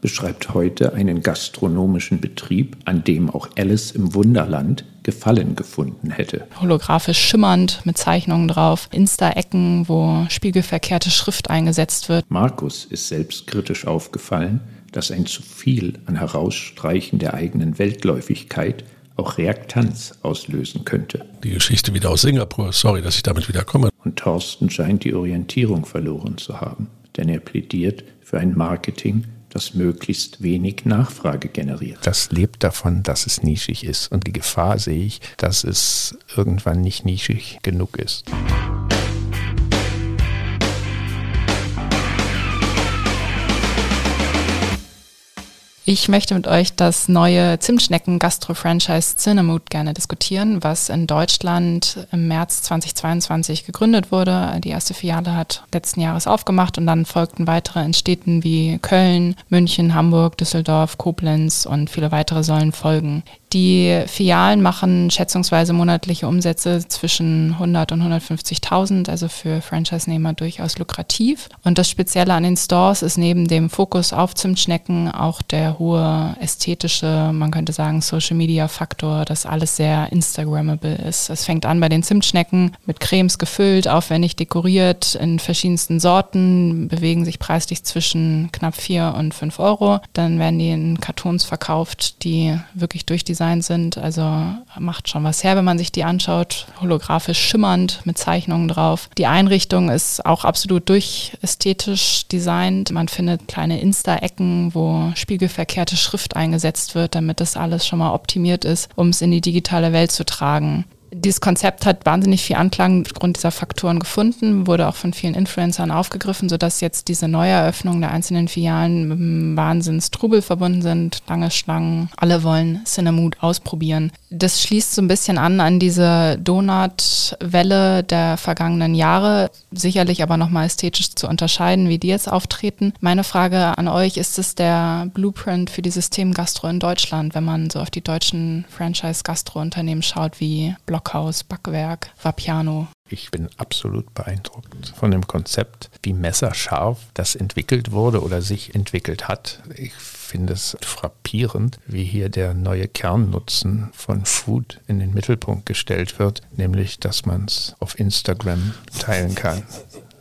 beschreibt heute einen gastronomischen Betrieb, an dem auch Alice im Wunderland Gefallen gefunden hätte. Holographisch schimmernd mit Zeichnungen drauf, Insta-Ecken, wo spiegelverkehrte Schrift eingesetzt wird. Markus ist selbstkritisch aufgefallen, dass ein zu viel an Herausstreichen der eigenen Weltläufigkeit auch Reaktanz auslösen könnte. Die Geschichte wieder aus Singapur, sorry, dass ich damit wieder komme. Und Thorsten scheint die Orientierung verloren zu haben, denn er plädiert für ein Marketing, das möglichst wenig Nachfrage generiert. Das lebt davon, dass es nischig ist. Und die Gefahr sehe ich, dass es irgendwann nicht nischig genug ist. Ich möchte mit euch das neue Zimtschnecken-Gastro-Franchise Cinnamut gerne diskutieren, was in Deutschland im März 2022 gegründet wurde. Die erste Filiale hat letzten Jahres aufgemacht und dann folgten weitere in Städten wie Köln, München, Hamburg, Düsseldorf, Koblenz und viele weitere sollen folgen. Die Filialen machen schätzungsweise monatliche Umsätze zwischen 100 und 150.000, also für Franchise-Nehmer durchaus lukrativ. Und das Spezielle an den Stores ist neben dem Fokus auf Zimtschnecken auch der hohe ästhetische, man könnte sagen Social-Media-Faktor, dass alles sehr Instagrammable ist. Es fängt an bei den Zimtschnecken mit Cremes gefüllt, aufwendig dekoriert, in verschiedensten Sorten, bewegen sich preislich zwischen knapp 4 und 5 Euro. Dann werden die in Kartons verkauft, die wirklich durch die Design sind. Also macht schon was her, wenn man sich die anschaut. Holographisch schimmernd mit Zeichnungen drauf. Die Einrichtung ist auch absolut durchästhetisch designt. Man findet kleine Insta-Ecken, wo spiegelverkehrte Schrift eingesetzt wird, damit das alles schon mal optimiert ist, um es in die digitale Welt zu tragen. Dieses Konzept hat wahnsinnig viel Anklang aufgrund dieser Faktoren gefunden, wurde auch von vielen Influencern aufgegriffen, sodass jetzt diese Neueröffnungen der einzelnen Filialen mit einem Wahnsinnstrubel verbunden sind. Lange Schlangen, alle wollen Cinnamon ausprobieren. Das schließt so ein bisschen an an diese Donut-Welle der vergangenen Jahre, sicherlich aber nochmal ästhetisch zu unterscheiden, wie die jetzt auftreten. Meine Frage an euch, ist es der Blueprint für die System-Gastro in Deutschland, wenn man so auf die deutschen Franchise-Gastro-Unternehmen schaut wie Block Blockhaus, Backwerk, Vapiano. Ich bin absolut beeindruckt von dem Konzept, wie messerscharf das entwickelt wurde oder sich entwickelt hat. Ich finde es frappierend, wie hier der neue Kernnutzen von Food in den Mittelpunkt gestellt wird, nämlich dass man es auf Instagram teilen kann.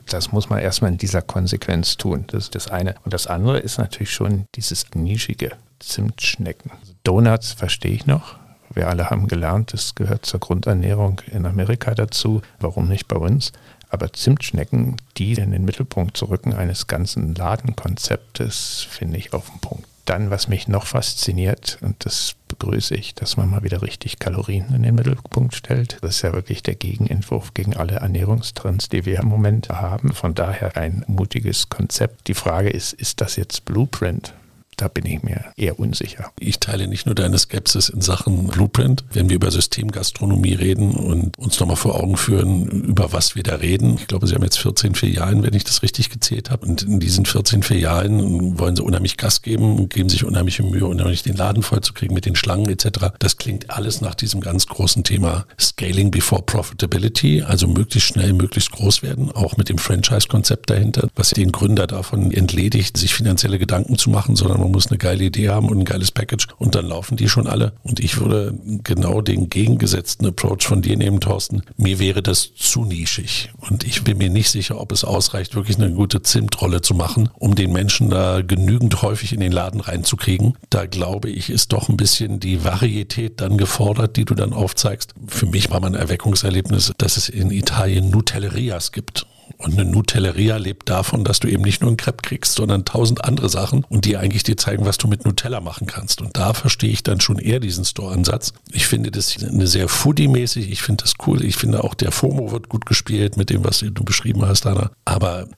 Das muss man erstmal in dieser Konsequenz tun. Das ist das eine. Und das andere ist natürlich schon dieses nischige Zimtschnecken. Donuts verstehe ich noch wir alle haben gelernt, es gehört zur Grundernährung in Amerika dazu. Warum nicht bei uns? Aber Zimtschnecken, die in den Mittelpunkt zu rücken eines ganzen Ladenkonzeptes, finde ich auf den Punkt. Dann, was mich noch fasziniert, und das begrüße ich, dass man mal wieder richtig Kalorien in den Mittelpunkt stellt. Das ist ja wirklich der Gegenentwurf gegen alle Ernährungstrends, die wir im Moment haben. Von daher ein mutiges Konzept. Die Frage ist, ist das jetzt Blueprint? Da bin ich mir eher unsicher. Ich teile nicht nur deine Skepsis in Sachen Blueprint, wenn wir über Systemgastronomie reden und uns nochmal vor Augen führen, über was wir da reden. Ich glaube, sie haben jetzt 14 Filialen, wenn ich das richtig gezählt habe. Und in diesen 14 Filialen wollen sie unheimlich Gas geben, geben sich unheimliche Mühe, unheimlich den Laden voll zu kriegen mit den Schlangen etc. Das klingt alles nach diesem ganz großen Thema Scaling before Profitability, also möglichst schnell, möglichst groß werden, auch mit dem Franchise-Konzept dahinter, was den Gründer davon entledigt, sich finanzielle Gedanken zu machen, sondern man muss eine geile Idee haben und ein geiles Package und dann laufen die schon alle. Und ich würde genau den gegengesetzten Approach von dir nehmen, Thorsten. Mir wäre das zu nischig und ich bin mir nicht sicher, ob es ausreicht, wirklich eine gute Zimtrolle zu machen, um den Menschen da genügend häufig in den Laden reinzukriegen. Da glaube ich, ist doch ein bisschen die Varietät dann gefordert, die du dann aufzeigst. Für mich war mein Erweckungserlebnis, dass es in Italien Nutellerias gibt. Und eine Nutelleria lebt davon, dass du eben nicht nur einen Crepe kriegst, sondern tausend andere Sachen und die eigentlich dir zeigen, was du mit Nutella machen kannst. Und da verstehe ich dann schon eher diesen Store-Ansatz. Ich finde das eine sehr Foodie-mäßig. Ich finde das cool. Ich finde auch der FOMO wird gut gespielt mit dem, was du beschrieben hast, Anna. Aber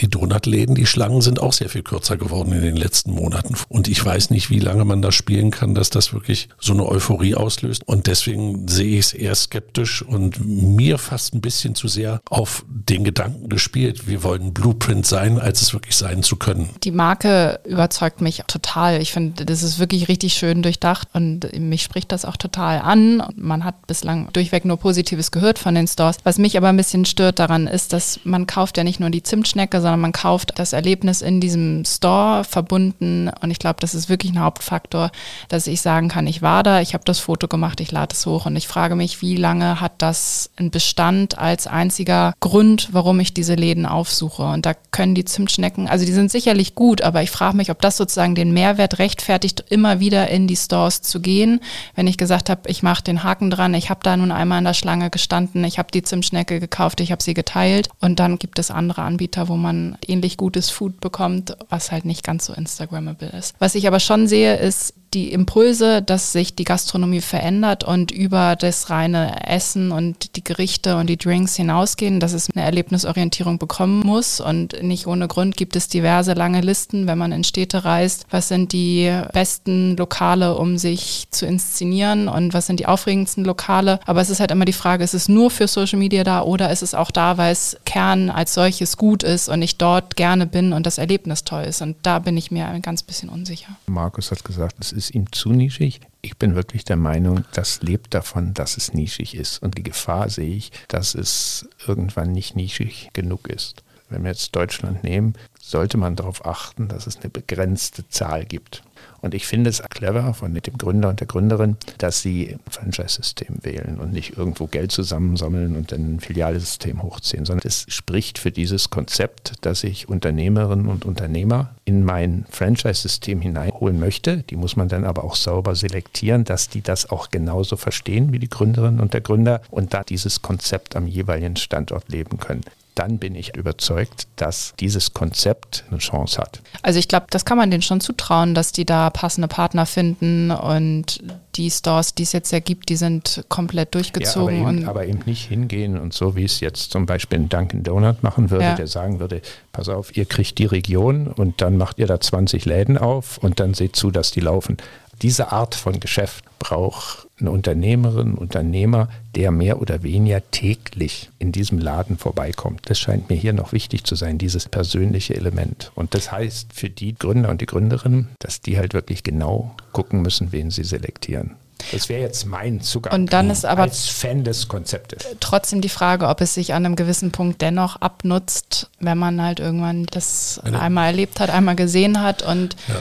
die Donutläden, die Schlangen sind auch sehr viel kürzer geworden in den letzten Monaten. Und ich weiß nicht, wie lange man da spielen kann, dass das wirklich so eine Euphorie auslöst. Und deswegen sehe ich es eher skeptisch und mir fast ein bisschen zu sehr auf den Gedanken Gedanken gespielt, wir wollen Blueprint sein, als es wirklich sein zu können. Die Marke überzeugt mich total. Ich finde, das ist wirklich richtig schön durchdacht und mich spricht das auch total an. Man hat bislang durchweg nur Positives gehört von den Stores. Was mich aber ein bisschen stört daran ist, dass man kauft ja nicht nur die Zimtschnecke, sondern man kauft das Erlebnis in diesem Store verbunden und ich glaube, das ist wirklich ein Hauptfaktor, dass ich sagen kann, ich war da, ich habe das Foto gemacht, ich lade es hoch und ich frage mich, wie lange hat das einen Bestand als einziger Grund, warum ich diese Läden aufsuche. Und da können die Zimtschnecken, also die sind sicherlich gut, aber ich frage mich, ob das sozusagen den Mehrwert rechtfertigt, immer wieder in die Stores zu gehen. Wenn ich gesagt habe, ich mache den Haken dran, ich habe da nun einmal in der Schlange gestanden, ich habe die Zimtschnecke gekauft, ich habe sie geteilt und dann gibt es andere Anbieter, wo man ähnlich gutes Food bekommt, was halt nicht ganz so Instagrammable ist. Was ich aber schon sehe, ist, die Impulse, dass sich die Gastronomie verändert und über das reine Essen und die Gerichte und die Drinks hinausgehen, dass es eine Erlebnisorientierung bekommen muss. Und nicht ohne Grund gibt es diverse lange Listen, wenn man in Städte reist. Was sind die besten Lokale, um sich zu inszenieren und was sind die aufregendsten Lokale? Aber es ist halt immer die Frage, ist es nur für Social Media da oder ist es auch da, weil es Kern als solches gut ist und ich dort gerne bin und das Erlebnis toll ist? Und da bin ich mir ein ganz bisschen unsicher. Markus hat gesagt, es ist ist ihm zu nischig. Ich bin wirklich der Meinung, das lebt davon, dass es nischig ist. Und die Gefahr sehe ich, dass es irgendwann nicht nischig genug ist. Wenn wir jetzt Deutschland nehmen, sollte man darauf achten, dass es eine begrenzte Zahl gibt. Und ich finde es clever von dem Gründer und der Gründerin, dass sie ein Franchise-System wählen und nicht irgendwo Geld zusammensammeln und dann ein Filialsystem hochziehen, sondern es spricht für dieses Konzept, dass ich Unternehmerinnen und Unternehmer in mein Franchise-System hineinholen möchte. Die muss man dann aber auch sauber selektieren, dass die das auch genauso verstehen wie die Gründerin und der Gründer und da dieses Konzept am jeweiligen Standort leben können dann bin ich überzeugt, dass dieses Konzept eine Chance hat. Also ich glaube, das kann man denen schon zutrauen, dass die da passende Partner finden und die Stores, die es jetzt ja gibt, die sind komplett durchgezogen. Ja, aber, eben, aber, eben, nicht hingehen und so, wie es jetzt zum Beispiel ein Dunkin' Donut machen würde, ja. der sagen würde, pass auf, ihr kriegt die Region und dann macht ihr da 20 Läden auf und dann seht zu, dass die laufen. Diese Art von Geschäft braucht eine Unternehmerin, Unternehmer, der mehr oder weniger täglich in diesem Laden vorbeikommt. Das scheint mir hier noch wichtig zu sein, dieses persönliche Element. Und das heißt für die Gründer und die Gründerinnen, dass die halt wirklich genau gucken müssen, wen sie selektieren. Das wäre jetzt mein Zugang und dann ist aber als Fan des Konzeptes. Trotzdem die Frage, ob es sich an einem gewissen Punkt dennoch abnutzt, wenn man halt irgendwann das einmal erlebt hat, einmal gesehen hat und ja.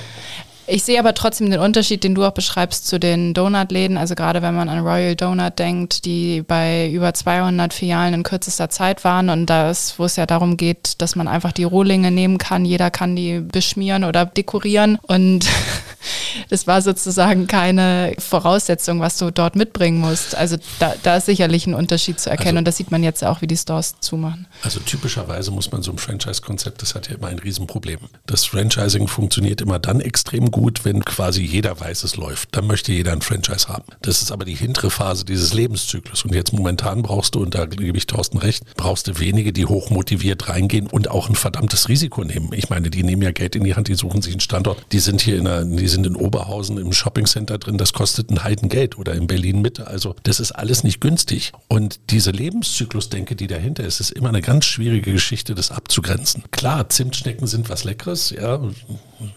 Ich sehe aber trotzdem den Unterschied, den du auch beschreibst zu den Donutläden. Also gerade wenn man an Royal Donut denkt, die bei über 200 Filialen in kürzester Zeit waren. Und das, wo es ja darum geht, dass man einfach die Rohlinge nehmen kann, jeder kann die beschmieren oder dekorieren. Und das war sozusagen keine Voraussetzung, was du dort mitbringen musst. Also da, da ist sicherlich ein Unterschied zu erkennen also, und das sieht man jetzt auch, wie die Stores zumachen. Also typischerweise muss man so ein Franchise-Konzept, das hat ja immer ein Riesenproblem. Das Franchising funktioniert immer dann extrem gut, wenn quasi jeder weiß, es läuft. Dann möchte jeder ein Franchise haben. Das ist aber die hintere Phase dieses Lebenszyklus. Und jetzt momentan brauchst du, und da gebe ich Thorsten recht, brauchst du wenige, die hochmotiviert reingehen und auch ein verdammtes Risiko nehmen. Ich meine, die nehmen ja Geld in die Hand, die suchen sich einen Standort. Die sind hier in einer, die sind in Oberhausen im Shoppingcenter drin, das kostet ein Heidengeld oder in Berlin Mitte. Also das ist alles nicht günstig. Und diese Lebenszyklusdenke, die dahinter ist, ist immer eine ganz schwierige Geschichte, das abzugrenzen. Klar, Zimtschnecken sind was Leckeres, ja,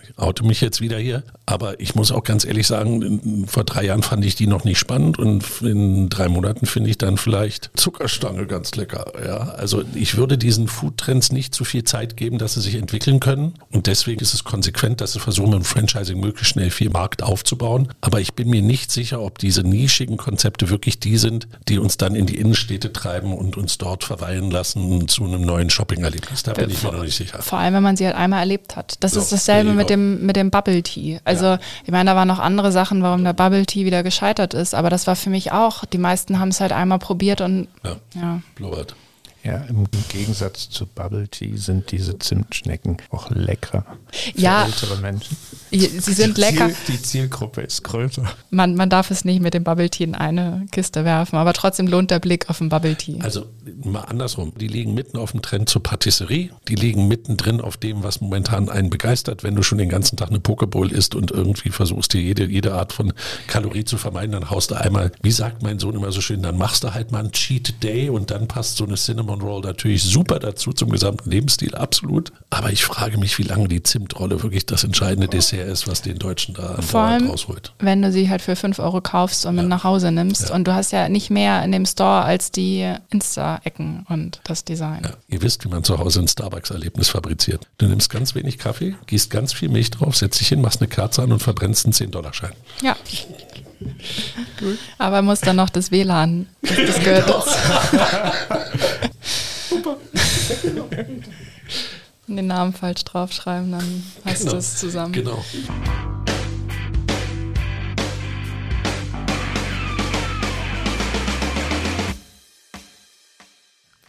ich oute mich jetzt wieder hier. Aber ich muss auch ganz ehrlich sagen, vor drei Jahren fand ich die noch nicht spannend und in drei Monaten finde ich dann vielleicht Zuckerstange ganz lecker. Ja, also ich würde diesen Foodtrends nicht zu viel Zeit geben, dass sie sich entwickeln können. Und deswegen ist es konsequent, dass sie versuchen, dem Franchising möglichst schnell viel Markt aufzubauen. Aber ich bin mir nicht sicher, ob diese nischigen Konzepte wirklich die sind, die uns dann in die Innenstädte treiben und uns dort verweilen lassen zu einem neuen Shopping-Erlebnis. Da bin ich mir noch nicht sicher. Vor allem, wenn man sie halt einmal erlebt hat. Das so, ist dasselbe mit dem, mit dem Bubble Tea. Also ja. ich meine, da waren noch andere Sachen, warum der Bubble Tea wieder gescheitert ist, aber das war für mich auch. Die meisten haben es halt einmal probiert und ja. ja. Ja, im Gegensatz zu Bubble Tea sind diese Zimtschnecken auch leckerer für ja. ältere Menschen. Sie sind die lecker. Ziel, die Zielgruppe ist größer. Man, man darf es nicht mit dem Bubble Tea in eine Kiste werfen, aber trotzdem lohnt der Blick auf den Bubble Tea. Also mal andersrum. Die liegen mitten auf dem Trend zur Patisserie. Die liegen mittendrin auf dem, was momentan einen begeistert. Wenn du schon den ganzen Tag eine Pokeball isst und irgendwie versuchst, dir jede, jede Art von Kalorie zu vermeiden, dann haust du einmal, wie sagt mein Sohn immer so schön, dann machst du halt mal einen Cheat Day und dann passt so eine Cinnamon Roll natürlich super dazu zum gesamten Lebensstil, absolut. Aber ich frage mich, wie lange die Zimtrolle wirklich das entscheidende Dessert ist, was den Deutschen da an Vor allem, rausholt. wenn du sie halt für 5 Euro kaufst und mit nach Hause nimmst. Und du hast ja nicht mehr in dem Store als die Insta-Ecken und das Design. Ja, ihr wisst, wie man zu Hause ein Starbucks-Erlebnis fabriziert. Du nimmst ganz wenig Kaffee, gießt ganz viel Milch drauf, setzt dich hin, machst eine Kerze an und verbrennst einen 10-Dollar-Schein. Ja. Aber muss dann noch das WLAN, das, das gehört dazu. Den Namen falsch draufschreiben, dann hast Genau. du es zusammen. Genau.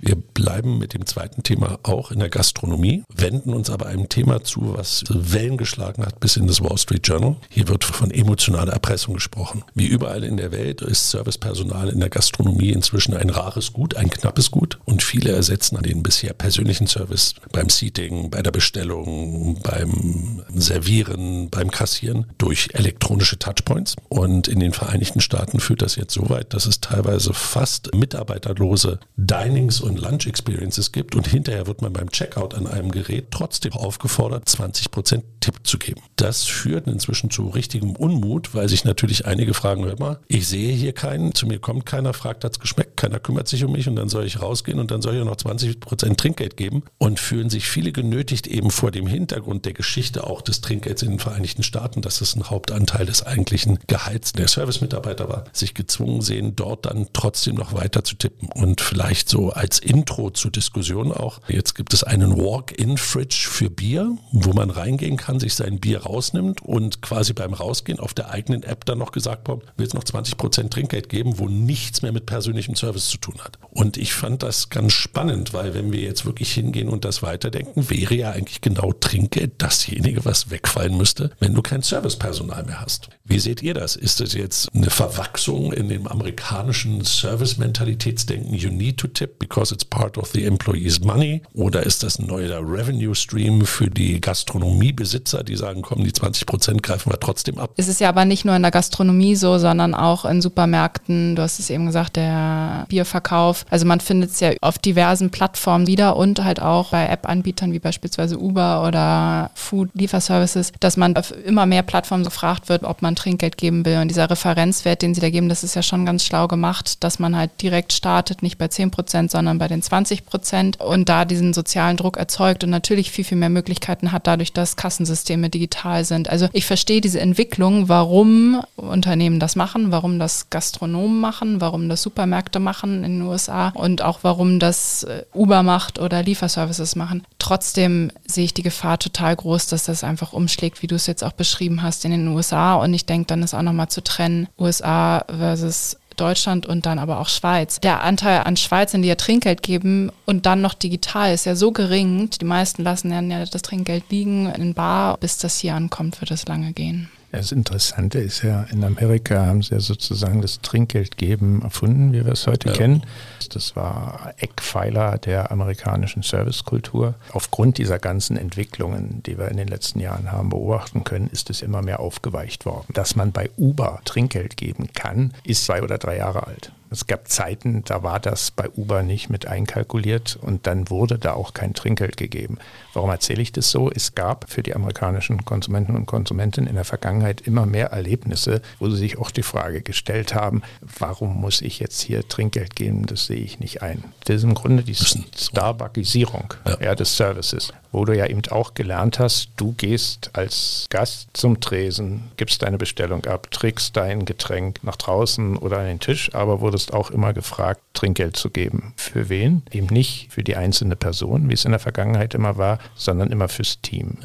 Wir bleiben mit dem zweiten Thema auch in der Gastronomie, wenden uns aber einem Thema zu, was Wellen geschlagen hat bis in das Wall Street Journal. Hier wird von emotionaler Erpressung gesprochen. Wie überall in der Welt ist Servicepersonal in der Gastronomie inzwischen ein rares Gut, ein knappes Gut und viele ersetzen den bisher persönlichen Service beim Seating, bei der Bestellung, beim Servieren, beim Kassieren durch elektronische Touchpoints. Und in den Vereinigten Staaten führt das jetzt so weit, dass es teilweise fast mitarbeiterlose Dinings und Lunch Experiences gibt und hinterher wird man beim Checkout an einem Gerät trotzdem aufgefordert, 20% Tipp zu geben. Das führt inzwischen zu richtigem Unmut, weil sich natürlich einige fragen, hör mal, ich sehe hier keinen, zu mir kommt keiner, fragt, hat's geschmeckt, keiner kümmert sich um mich und dann soll ich rausgehen und dann soll ich noch 20% Trinkgeld geben und fühlen sich viele genötigt eben vor dem Hintergrund der Geschichte auch des Trinkgelds in den Vereinigten Staaten, dass es ein Hauptanteil des eigentlichen Gehalts der Servicemitarbeiter war, sich gezwungen sehen, dort dann trotzdem noch weiter zu tippen und vielleicht so als Intro zur Diskussion auch. Jetzt gibt es einen Walk-in-Fridge für Bier, wo man reingehen kann, sich sein Bier rausnimmt und quasi beim Rausgehen auf der eigenen App dann noch gesagt bekommt, willst noch 20% Trinkgeld geben, wo nichts mehr mit persönlichem Service zu tun hat. Und ich fand das ganz spannend, weil wenn wir jetzt wirklich hingehen und das weiterdenken, wäre ja eigentlich genau Trinkgeld dasjenige, was wegfallen müsste, wenn du kein Servicepersonal mehr hast. Wie seht ihr das? Ist das jetzt eine Verwachsung in dem amerikanischen Service-Mentalitätsdenken? You need to tip because it's part of the employee's money? Oder ist das ein neuer Revenue-Stream für die Gastronomiebesitzer, die sagen, komm, die 20 Prozent greifen wir trotzdem ab? Es ist ja aber nicht nur in der Gastronomie so, sondern auch in Supermärkten. Du hast es eben gesagt, der Bierverkauf. Also man findet es ja auf diversen Plattformen wieder und halt auch bei App-Anbietern wie beispielsweise Uber oder Food-Lieferservices, dass man auf immer mehr Plattformen gefragt wird, ob man Trinkgeld geben will. Und dieser Referenzwert, den sie da geben, das ist ja schon ganz schlau gemacht, dass man halt direkt startet, nicht bei 10 Prozent, sondern bei den 20 Prozent und da diesen sozialen Druck erzeugt und natürlich viel, viel mehr Möglichkeiten hat, dadurch, dass Kassensysteme digital sind. Also ich verstehe diese Entwicklung, warum Unternehmen das machen, warum das Gastronomen machen, warum das Supermärkte machen in den USA und auch warum das äh, Uber macht oder Lieferservices machen. Trotzdem sehe ich die Gefahr total groß, dass das einfach umschlägt, wie du es jetzt auch beschrieben hast in den USA. Und ich denke, dann ist auch nochmal zu trennen, USA versus Deutschland und dann aber auch Schweiz. Der Anteil an Schweizern, die ja Trinkgeld geben und dann noch digital, ist ja so gering. Die meisten lassen ja das Trinkgeld liegen in Bar. Bis das hier ankommt, wird es lange gehen. Das Interessante ist ja, in Amerika haben sie ja sozusagen das Trinkgeldgeben erfunden, wie wir es heute Ja. kennen. Das war Eckpfeiler der amerikanischen Servicekultur. Aufgrund dieser ganzen Entwicklungen, die wir in den letzten Jahren haben beobachten können, ist es immer mehr aufgeweicht worden. Dass man bei Uber Trinkgeld geben kann, ist zwei oder drei Jahre alt. Es gab Zeiten, da war das bei Uber nicht mit einkalkuliert und dann wurde da auch kein Trinkgeld gegeben. Warum erzähle ich das so? Es gab für die amerikanischen Konsumenten und Konsumentinnen in der Vergangenheit immer mehr Erlebnisse, wo sie sich auch die Frage gestellt haben, warum muss ich jetzt hier Trinkgeld geben? Das sehe ich nicht ein. Das ist im Grunde die. Starbuckisierung Ja. ja, des Services, wo du ja eben auch gelernt hast, du gehst als Gast zum Tresen, gibst deine Bestellung ab, trägst dein Getränk nach draußen oder an den Tisch, aber wurdest auch immer gefragt, Trinkgeld zu geben. Für wen? Eben nicht für die einzelne Person, wie es in der Vergangenheit immer war, sondern immer fürs Team.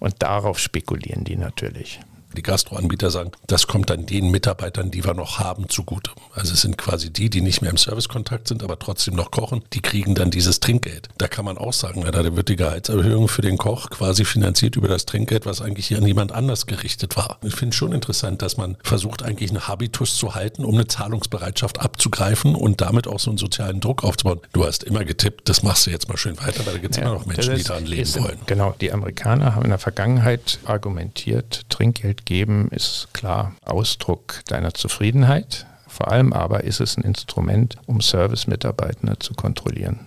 Und darauf spekulieren die natürlich. Die Gastroanbieter sagen, das kommt dann den Mitarbeitern, die wir noch haben, zugute. Also es sind quasi die, die nicht mehr im Servicekontakt sind, aber trotzdem noch kochen, die kriegen dann dieses Trinkgeld. Da kann man auch sagen, na, da wird die Gehaltserhöhung für den Koch quasi finanziert über das Trinkgeld, was eigentlich hier an jemand anders gerichtet war. Ich finde es schon interessant, dass man versucht, eigentlich einen Habitus zu halten, um eine Zahlungsbereitschaft abzugreifen und damit auch so einen sozialen Druck aufzubauen. Du hast immer getippt, das machst du jetzt mal schön weiter, weil da gibt es ja, immer noch Menschen, die daran leben wollen. Genau, die Amerikaner haben in der Vergangenheit argumentiert, Trinkgeld geben ist klar Ausdruck deiner Zufriedenheit. Vor allem aber ist es ein Instrument, um Service-Mitarbeitende zu kontrollieren.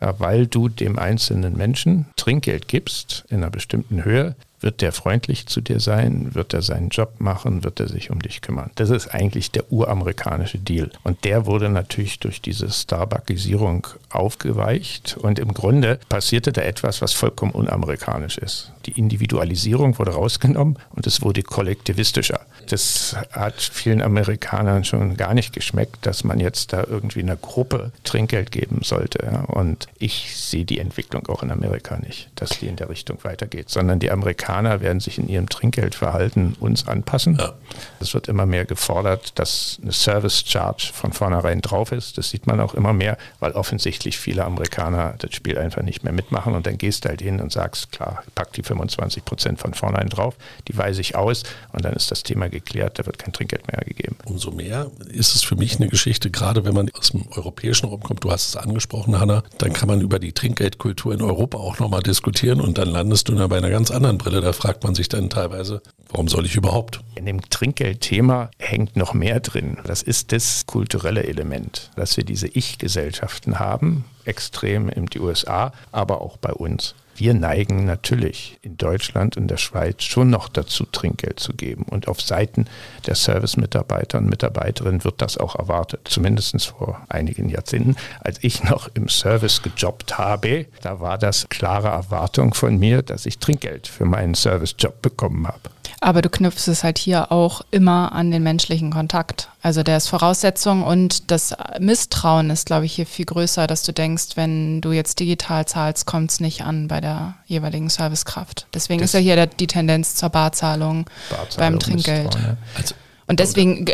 Ja, weil du dem einzelnen Menschen Trinkgeld gibst in einer bestimmten Höhe, wird der freundlich zu dir sein? Wird er seinen Job machen? Wird er sich um dich kümmern? Das ist eigentlich der uramerikanische Deal. Und der wurde natürlich durch diese Starbuckisierung aufgeweicht. Und im Grunde passierte da etwas, was vollkommen unamerikanisch ist. Die Individualisierung wurde rausgenommen und es wurde kollektivistischer. Das hat vielen Amerikanern schon gar nicht geschmeckt, dass man jetzt da irgendwie einer Gruppe Trinkgeld geben sollte. Und ich sehe die Entwicklung auch in Amerika nicht, dass die in der Richtung weitergeht, sondern die Amerikaner werden sich in ihrem Trinkgeldverhalten uns anpassen. Ja. Es wird immer mehr gefordert, dass eine Service Charge von vornherein drauf ist. Das sieht man auch immer mehr, weil offensichtlich viele Amerikaner das Spiel einfach nicht mehr mitmachen. Und dann gehst du halt hin und sagst, klar, pack die 25 Prozent von vornherein drauf, die weise ich aus und dann ist das Thema geklärt, da wird kein Trinkgeld mehr gegeben. Umso mehr ist es für mich eine Geschichte, gerade wenn man aus dem europäischen Raum kommt, du hast es angesprochen, Hanna, dann kann man über die Trinkgeldkultur in Europa auch nochmal diskutieren und dann landest du dann bei einer ganz anderen Brille. Da fragt man sich dann teilweise, warum soll ich überhaupt? In dem Trinkgeldthema hängt noch mehr drin. Das ist das kulturelle Element, dass wir diese Ich-Gesellschaften haben, extrem in die USA, aber auch bei uns wir neigen natürlich in Deutschland und der Schweiz schon noch dazu, Trinkgeld zu geben. Und auf Seiten der Service-Mitarbeiter und Mitarbeiterinnen wird das auch erwartet. Zumindest vor einigen Jahrzehnten. Als ich noch im Service gejobbt habe, da war das klare Erwartung von mir, dass ich Trinkgeld für meinen Service-Job bekommen habe. Aber du knüpfst es halt hier auch immer an den menschlichen Kontakt. Also der ist Voraussetzung und das Misstrauen ist, glaube ich, hier viel größer, dass du denkst, wenn du jetzt digital zahlst, kommt es nicht an bei der jeweiligen Servicekraft. Deswegen das ist ja hier der, die Tendenz zur Barzahlung, Barzahlung beim Trinkgeld. Also und deswegen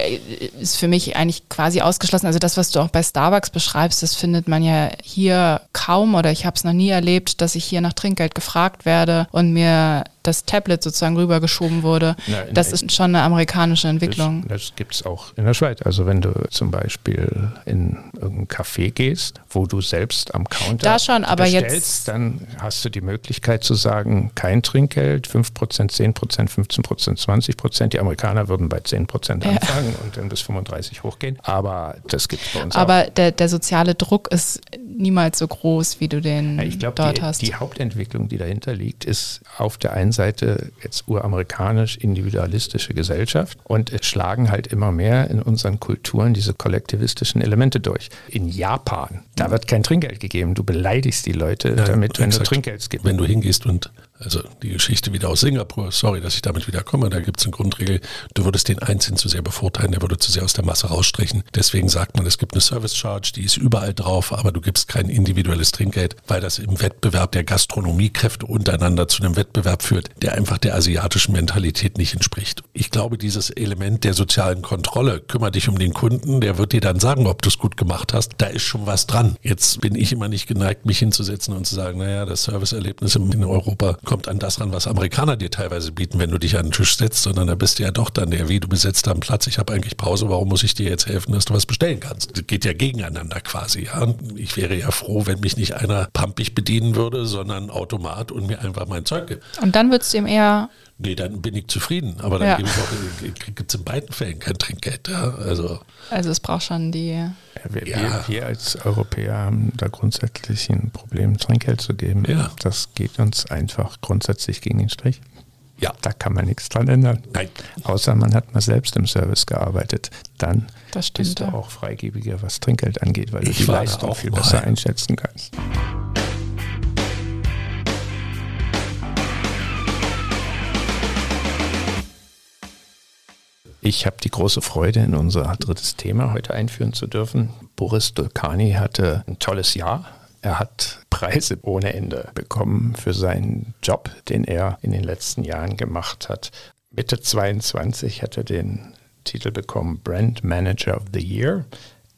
ist für mich eigentlich quasi ausgeschlossen, also das, was du auch bei Starbucks beschreibst, das findet man ja hier kaum oder ich habe es noch nie erlebt, dass ich hier nach Trinkgeld gefragt werde und mir das Tablet sozusagen rübergeschoben wurde. Na, das ist schon eine amerikanische Entwicklung. Das, das gibt es auch in der Schweiz. Also wenn du zum Beispiel in irgendein Café gehst, wo du selbst am Counter da schon, aber bestellst, jetzt dann hast du die Möglichkeit zu sagen, kein Trinkgeld, 5%, 10%, 15%, 20%. Die Amerikaner würden bei 10% anfangen ja. und dann bis 35 hochgehen. Aber das gibt es bei uns aber auch. Aber der, der soziale Druck ist niemals so groß, wie du den ja, ich glaub, dort die, hast. Die Hauptentwicklung, die dahinter liegt, ist auf der einen Seite jetzt uramerikanisch individualistische Gesellschaft und es schlagen halt immer mehr in unseren Kulturen diese kollektivistischen Elemente durch. In Japan, da wird kein Trinkgeld gegeben. Du beleidigst die Leute ja, damit, wenn exakt. du Trinkgeld gibst. Wenn du hingehst und also die Geschichte wieder aus Singapur, sorry, dass ich damit wieder komme, da gibt es eine Grundregel, du würdest den Einzelnen zu sehr bevorteilen, der würde zu sehr aus der Masse rausstrichen. Deswegen sagt man, es gibt eine Service Charge, die ist überall drauf, aber du gibst kein individuelles Trinkgeld, weil das im Wettbewerb der Gastronomiekräfte untereinander zu einem Wettbewerb führt, der einfach der asiatischen Mentalität nicht entspricht. Ich glaube, dieses Element der sozialen Kontrolle, kümmere dich um den Kunden, der wird dir dann sagen, ob du es gut gemacht hast, da ist schon was dran. Jetzt bin ich immer nicht geneigt, mich hinzusetzen und zu sagen, naja, das Serviceerlebnis in Europa kommt an das ran, was Amerikaner dir teilweise bieten, wenn du dich an den Tisch setzt, sondern da bist du ja doch dann der, wie du besetzt am Platz, ich habe eigentlich Pause, warum muss ich dir jetzt helfen, dass du was bestellen kannst? Das geht ja gegeneinander quasi. Ja? Ich wäre ja froh, wenn mich nicht einer pampig bedienen würde, sondern Automat und mir einfach mein Zeug gibt. Und dann würdest du ihm eher Nee, dann bin ich zufrieden. Aber dann ja. gibt es in beiden Fällen kein Trinkgeld. Ja? Also, also es braucht schon die. Ja, wir, ja. wir, wir, als Europäer haben da grundsätzlich ein Problem, Trinkgeld zu geben. Ja. Das geht uns einfach grundsätzlich gegen den Strich. Ja. Da kann man nichts dran ändern. Nein. Außer man hat mal selbst im Service gearbeitet. Dann bist du auch freigebiger, was Trinkgeld angeht, weil ich du die Leistung viel besser einschätzen kannst. Ich habe die große Freude, in unser drittes Thema heute einführen zu dürfen. Boris Dolkani hatte ein tolles Jahr. Er hat Preise ohne Ende bekommen für seinen Job, den er in den letzten Jahren gemacht hat. Mitte 22 hat er den Titel bekommen Brand Manager of the Year.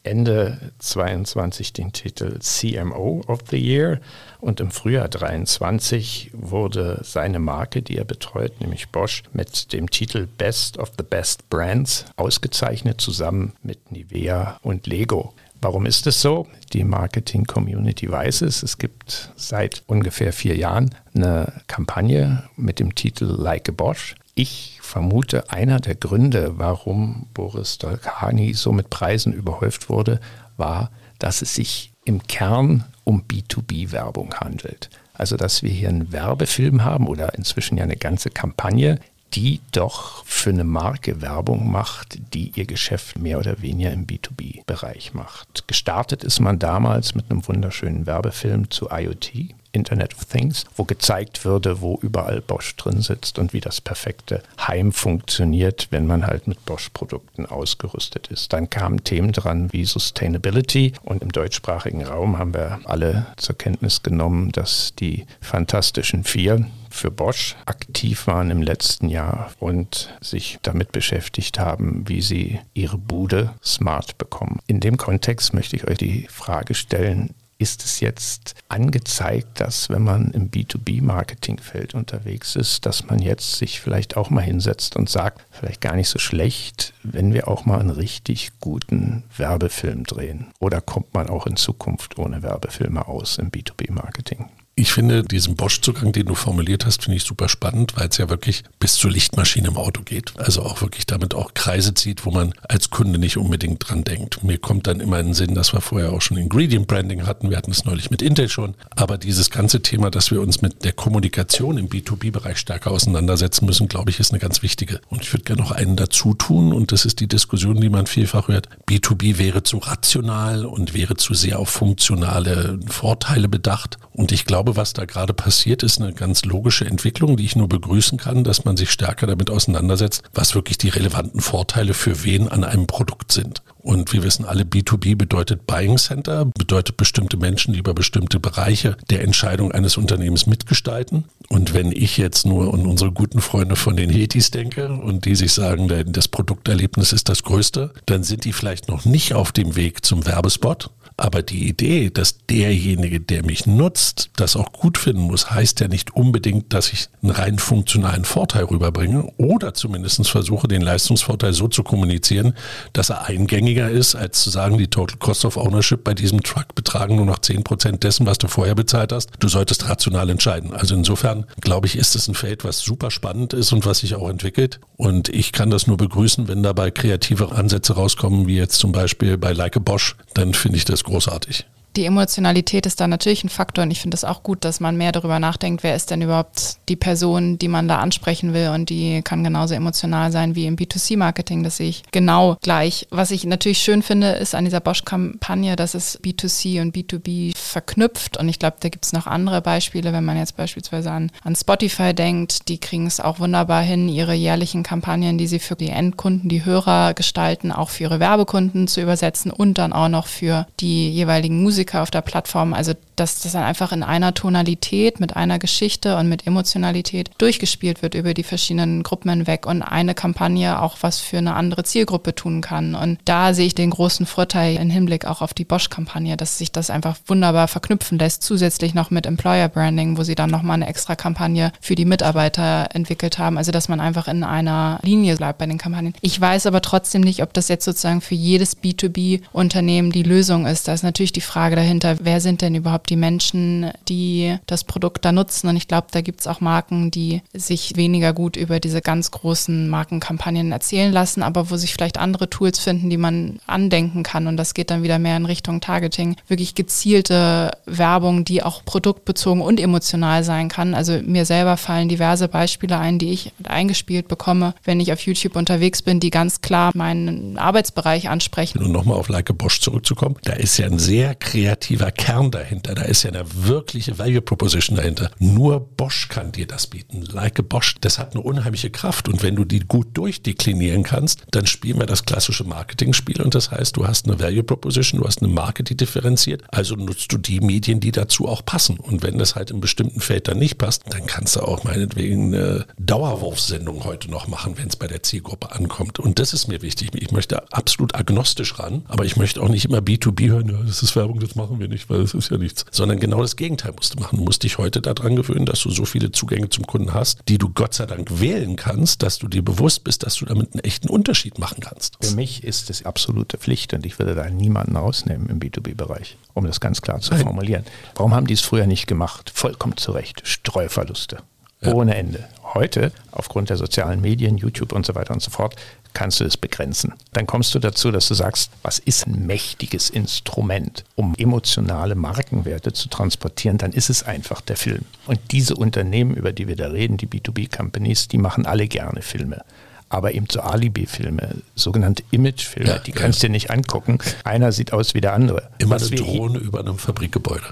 Ende 22 den Titel CMO of the Year und im Frühjahr 23 wurde seine Marke, die er betreut, nämlich Bosch, mit dem Titel Best of the Best Brands ausgezeichnet, zusammen mit Nivea und Lego. Warum ist es so? Die Marketing-Community weiß es. Es gibt seit ungefähr vier Jahren eine Kampagne mit dem Titel Like a Bosch. Ich vermute, einer der Gründe, warum Boris Dolkani so mit Preisen überhäuft wurde, war, dass es sich im Kern um B2B-Werbung handelt. Also, dass wir hier einen Werbefilm haben oder inzwischen ja eine ganze Kampagne, die doch für eine Marke Werbung macht, die ihr Geschäft mehr oder weniger im B2B-Bereich macht. Gestartet ist man damals mit einem wunderschönen Werbefilm zu IoT. Internet of Things, wo gezeigt würde, wo überall Bosch drin sitzt und wie das perfekte Heim funktioniert, wenn man halt mit Bosch-Produkten ausgerüstet ist. Dann kamen Themen dran wie Sustainability und im deutschsprachigen Raum haben wir alle zur Kenntnis genommen, dass die Fantastischen Vier für Bosch aktiv waren im letzten Jahr und sich damit beschäftigt haben, wie sie ihre Bude smart bekommen. In dem Kontext möchte ich euch die Frage stellen, ist es jetzt angezeigt, dass wenn man im B2B-Marketingfeld unterwegs ist, dass man jetzt sich vielleicht auch mal hinsetzt und sagt, vielleicht gar nicht so schlecht, wenn wir auch mal einen richtig guten Werbefilm drehen? Oder kommt man auch in Zukunft ohne Werbefilme aus im B2B-Marketing? Ich finde diesen Bosch-Zugang, den du formuliert hast, finde ich super spannend, weil es ja wirklich bis zur Lichtmaschine im Auto geht. Also auch wirklich damit auch Kreise zieht, wo man als Kunde nicht unbedingt dran denkt. Mir kommt dann immer in den Sinn, dass wir vorher auch schon Ingredient Branding hatten. Wir hatten es neulich mit Intel schon. Aber dieses ganze Thema, dass wir uns mit der Kommunikation im B2B-Bereich stärker auseinandersetzen müssen, glaube ich, ist eine ganz wichtige. Und ich würde gerne noch einen dazu tun. Und das ist die Diskussion, die man vielfach hört. B2B wäre zu rational und wäre zu sehr auf funktionale Vorteile bedacht. Und ich glaube, glaube, was da gerade passiert, ist eine ganz logische Entwicklung, die ich nur begrüßen kann, dass man sich stärker damit auseinandersetzt, was wirklich die relevanten Vorteile für wen an einem Produkt sind. Und wir wissen alle, B2B bedeutet Buying Center, bedeutet bestimmte Menschen, die über bestimmte Bereiche der Entscheidung eines Unternehmens mitgestalten. Und wenn ich jetzt nur an unsere guten Freunde von den Hetis denke und die sich sagen, das Produkterlebnis ist das Größte, dann sind die vielleicht noch nicht auf dem Weg zum Werbespot, aber die Idee, dass derjenige, der mich nutzt, das auch gut finden muss, heißt ja nicht unbedingt, dass ich einen rein funktionalen Vorteil rüberbringe oder zumindest versuche, den Leistungsvorteil so zu kommunizieren, dass er eingängiger ist, als zu sagen, die Total Cost of Ownership bei diesem Truck betragen nur noch 10% dessen, was du vorher bezahlt hast. Du solltest rational entscheiden. Also insofern glaube ich, ist es ein Feld, was super spannend ist und was sich auch entwickelt. Und ich kann das nur begrüßen, wenn dabei kreative Ansätze rauskommen, wie jetzt zum Beispiel bei Like a Bosch, dann finde ich das großartig. Die Emotionalität ist da natürlich ein Faktor und ich finde es auch gut, dass man mehr darüber nachdenkt, wer ist denn überhaupt die Person, die man da ansprechen will und die kann genauso emotional sein wie im B2C-Marketing. Das sehe ich genau gleich. Was ich natürlich schön finde, ist an dieser Bosch-Kampagne, dass es B2C und B2B verknüpft und ich glaube, da gibt es noch andere Beispiele, wenn man jetzt beispielsweise an, an Spotify denkt, die kriegen es auch wunderbar hin, ihre jährlichen Kampagnen, die sie für die Endkunden, die Hörer gestalten, auch für ihre Werbekunden zu übersetzen und dann auch noch für die jeweiligen Musiker Musiker auf der Plattform. Also dass das dann einfach in einer Tonalität, mit einer Geschichte und mit Emotionalität durchgespielt wird über die verschiedenen Gruppen hinweg und eine Kampagne auch was für eine andere Zielgruppe tun kann. Und da sehe ich den großen Vorteil im Hinblick auch auf die Bosch-Kampagne, dass sich das einfach wunderbar verknüpfen lässt, zusätzlich noch mit Employer Branding, wo sie dann nochmal eine extra Kampagne für die Mitarbeiter entwickelt haben. Also dass man einfach in einer Linie bleibt bei den Kampagnen. Ich weiß aber trotzdem nicht, ob das jetzt sozusagen für jedes B2B-Unternehmen die Lösung ist. Da ist natürlich die Frage dahinter, wer sind denn überhaupt die Menschen, die das Produkt da nutzen. Und ich glaube, da gibt es auch Marken, die sich weniger gut über diese ganz großen Markenkampagnen erzählen lassen, aber wo sich vielleicht andere Tools finden, die man andenken kann. Und das geht dann wieder mehr in Richtung Targeting. Wirklich gezielte Werbung, die auch produktbezogen und emotional sein kann. Also mir selber fallen diverse Beispiele ein, die ich eingespielt bekomme, wenn ich auf YouTube unterwegs bin, die ganz klar meinen Arbeitsbereich ansprechen. Und nochmal auf Like Bosch zurückzukommen, da ist ja ein sehr kreativer kreativer Kern dahinter. Da ist ja eine wirkliche Value Proposition dahinter. Nur Bosch kann dir das bieten. Like a Bosch, das hat eine unheimliche Kraft. Und wenn du die gut durchdeklinieren kannst, dann spielen wir das klassische Marketing-Spiel. Und das heißt, du hast eine Value Proposition, du hast eine Marke, die differenziert. Also nutzt du die Medien, die dazu auch passen. Und wenn das halt in bestimmten Feldern nicht passt, dann kannst du auch meinetwegen eine Dauerwurfsendung heute noch machen, wenn es bei der Zielgruppe ankommt. Und das ist mir wichtig. Ich möchte absolut agnostisch ran, aber ich möchte auch nicht immer B2B hören, das ist Werbung, das machen wir nicht, weil das ist ja nichts. Sondern genau das Gegenteil musst du machen. Du musst dich heute daran gewöhnen, dass du so viele Zugänge zum Kunden hast, die du Gott sei Dank wählen kannst, dass du dir bewusst bist, dass du damit einen echten Unterschied machen kannst. Für mich ist es absolute Pflicht und ich würde da niemanden rausnehmen im B2B-Bereich, um das ganz klar zu Nein. formulieren. Warum haben die es früher nicht gemacht? Vollkommen zu Recht. Streuverluste. Ja. Ohne Ende. Heute, aufgrund der sozialen Medien, YouTube und so weiter und so fort, kannst du es begrenzen. Dann kommst du dazu, dass du sagst, was ist ein mächtiges Instrument, um emotionale Markenwerte zu transportieren, dann ist es einfach der Film. Und diese Unternehmen, über die wir da reden, die B2B-Companies, die machen alle gerne Filme aber eben so Alibi-Filme, sogenannte Image-Filme, ja, die kannst du ja. dir nicht angucken. Einer sieht aus wie der andere. Immer Was eine Drohne über einem Fabrikgebäude.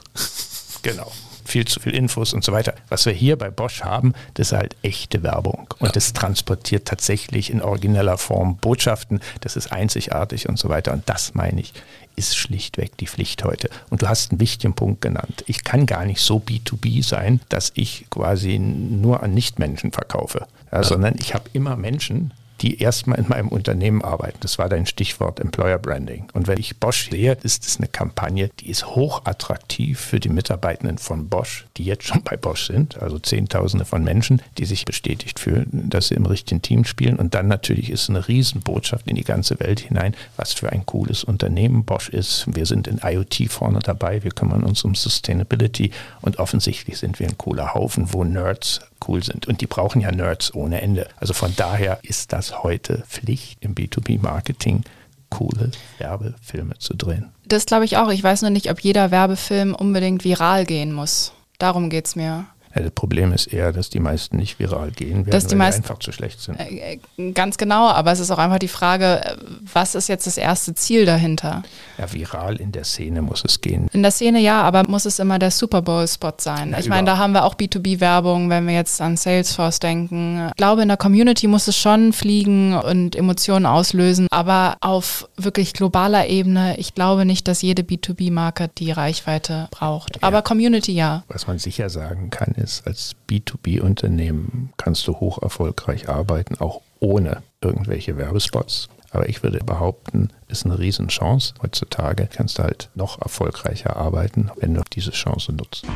Genau viel zu viel Infos und so weiter. Was wir hier bei Bosch haben, das ist halt echte Werbung. Und ja. das transportiert tatsächlich in origineller Form Botschaften. Das ist einzigartig und so weiter. Und das meine ich, ist schlichtweg die Pflicht heute. Und du hast einen wichtigen Punkt genannt. Ich kann gar nicht so B2B sein, dass ich quasi nur an Nichtmenschen verkaufe, ja, ja. sondern ich habe immer Menschen, die erstmal in meinem Unternehmen arbeiten. Das war dein Stichwort Employer Branding. Und wenn ich Bosch sehe, ist es eine Kampagne, die ist hochattraktiv für die Mitarbeitenden von Bosch, die jetzt schon bei Bosch sind, also Zehntausende von Menschen, die sich bestätigt fühlen, dass sie im richtigen Team spielen. Und dann natürlich ist eine Riesenbotschaft in die ganze Welt hinein, was für ein cooles Unternehmen Bosch ist. Wir sind in IoT vorne dabei, wir kümmern uns um Sustainability und offensichtlich sind wir ein cooler Haufen, wo Nerds cool sind. Und die brauchen ja Nerds ohne Ende. Also von daher ist das heute Pflicht im B2B-Marketing, coole Werbefilme zu drehen. Das glaube ich auch. Ich weiß nur nicht, ob jeder Werbefilm unbedingt viral gehen muss. Darum geht es mir. Ja, das Problem ist eher, dass die meisten nicht viral gehen werden, dass die weil meisten, die einfach zu schlecht sind. Äh, äh, ganz genau, aber es ist auch einfach die Frage, äh, was ist jetzt das erste Ziel dahinter? Ja, viral in der Szene muss es gehen. In der Szene ja, aber muss es immer der Super Bowl-Spot sein? Ja, ich meine, da haben wir auch B2B-Werbung, wenn wir jetzt an Salesforce denken. Ich glaube, in der Community muss es schon fliegen und Emotionen auslösen, aber auf wirklich globaler Ebene, ich glaube nicht, dass jede B2B-Marke die Reichweite braucht. Ja. Aber Community ja. Was man sicher sagen kann, ist, ist, als B2B-Unternehmen kannst du hoch erfolgreich arbeiten, auch ohne irgendwelche Werbespots. Aber ich würde behaupten, ist eine Riesenchance. Heutzutage kannst du halt noch erfolgreicher arbeiten, wenn du diese Chance nutzt.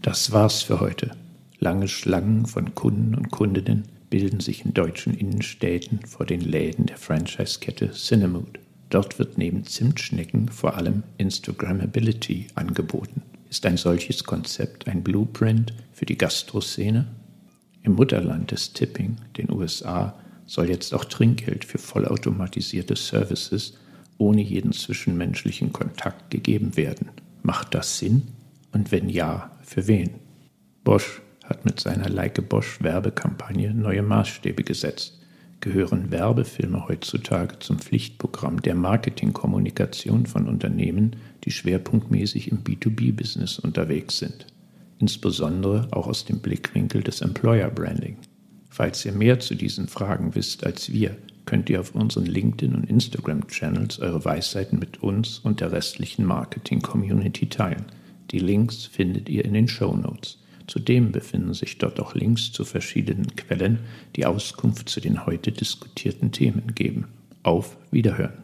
Das war's für heute. Lange Schlangen von Kunden und Kundinnen bilden sich in deutschen Innenstädten vor den Läden der Franchise-Kette Cinemood. Dort wird neben Zimtschnecken vor allem Instagrammability angeboten. Ist ein solches Konzept ein Blueprint für die Gastroszene? Im Mutterland des Tipping, den USA, soll jetzt auch Trinkgeld für vollautomatisierte Services ohne jeden zwischenmenschlichen Kontakt gegeben werden. Macht das Sinn? Und wenn ja, für wen? Bosch hat mit seiner Leike Bosch Werbekampagne neue Maßstäbe gesetzt. Gehören Werbefilme heutzutage zum Pflichtprogramm der Marketingkommunikation von Unternehmen, die schwerpunktmäßig im B2B-Business unterwegs sind. Insbesondere auch aus dem Blickwinkel des Employer Branding. Falls ihr mehr zu diesen Fragen wisst als wir, könnt ihr auf unseren LinkedIn- und Instagram-Channels eure Weisheiten mit uns und der restlichen Marketing-Community teilen. Die Links findet ihr in den Show Notes. Zudem befinden sich dort auch Links zu verschiedenen Quellen, die Auskunft zu den heute diskutierten Themen geben. Auf Wiederhören!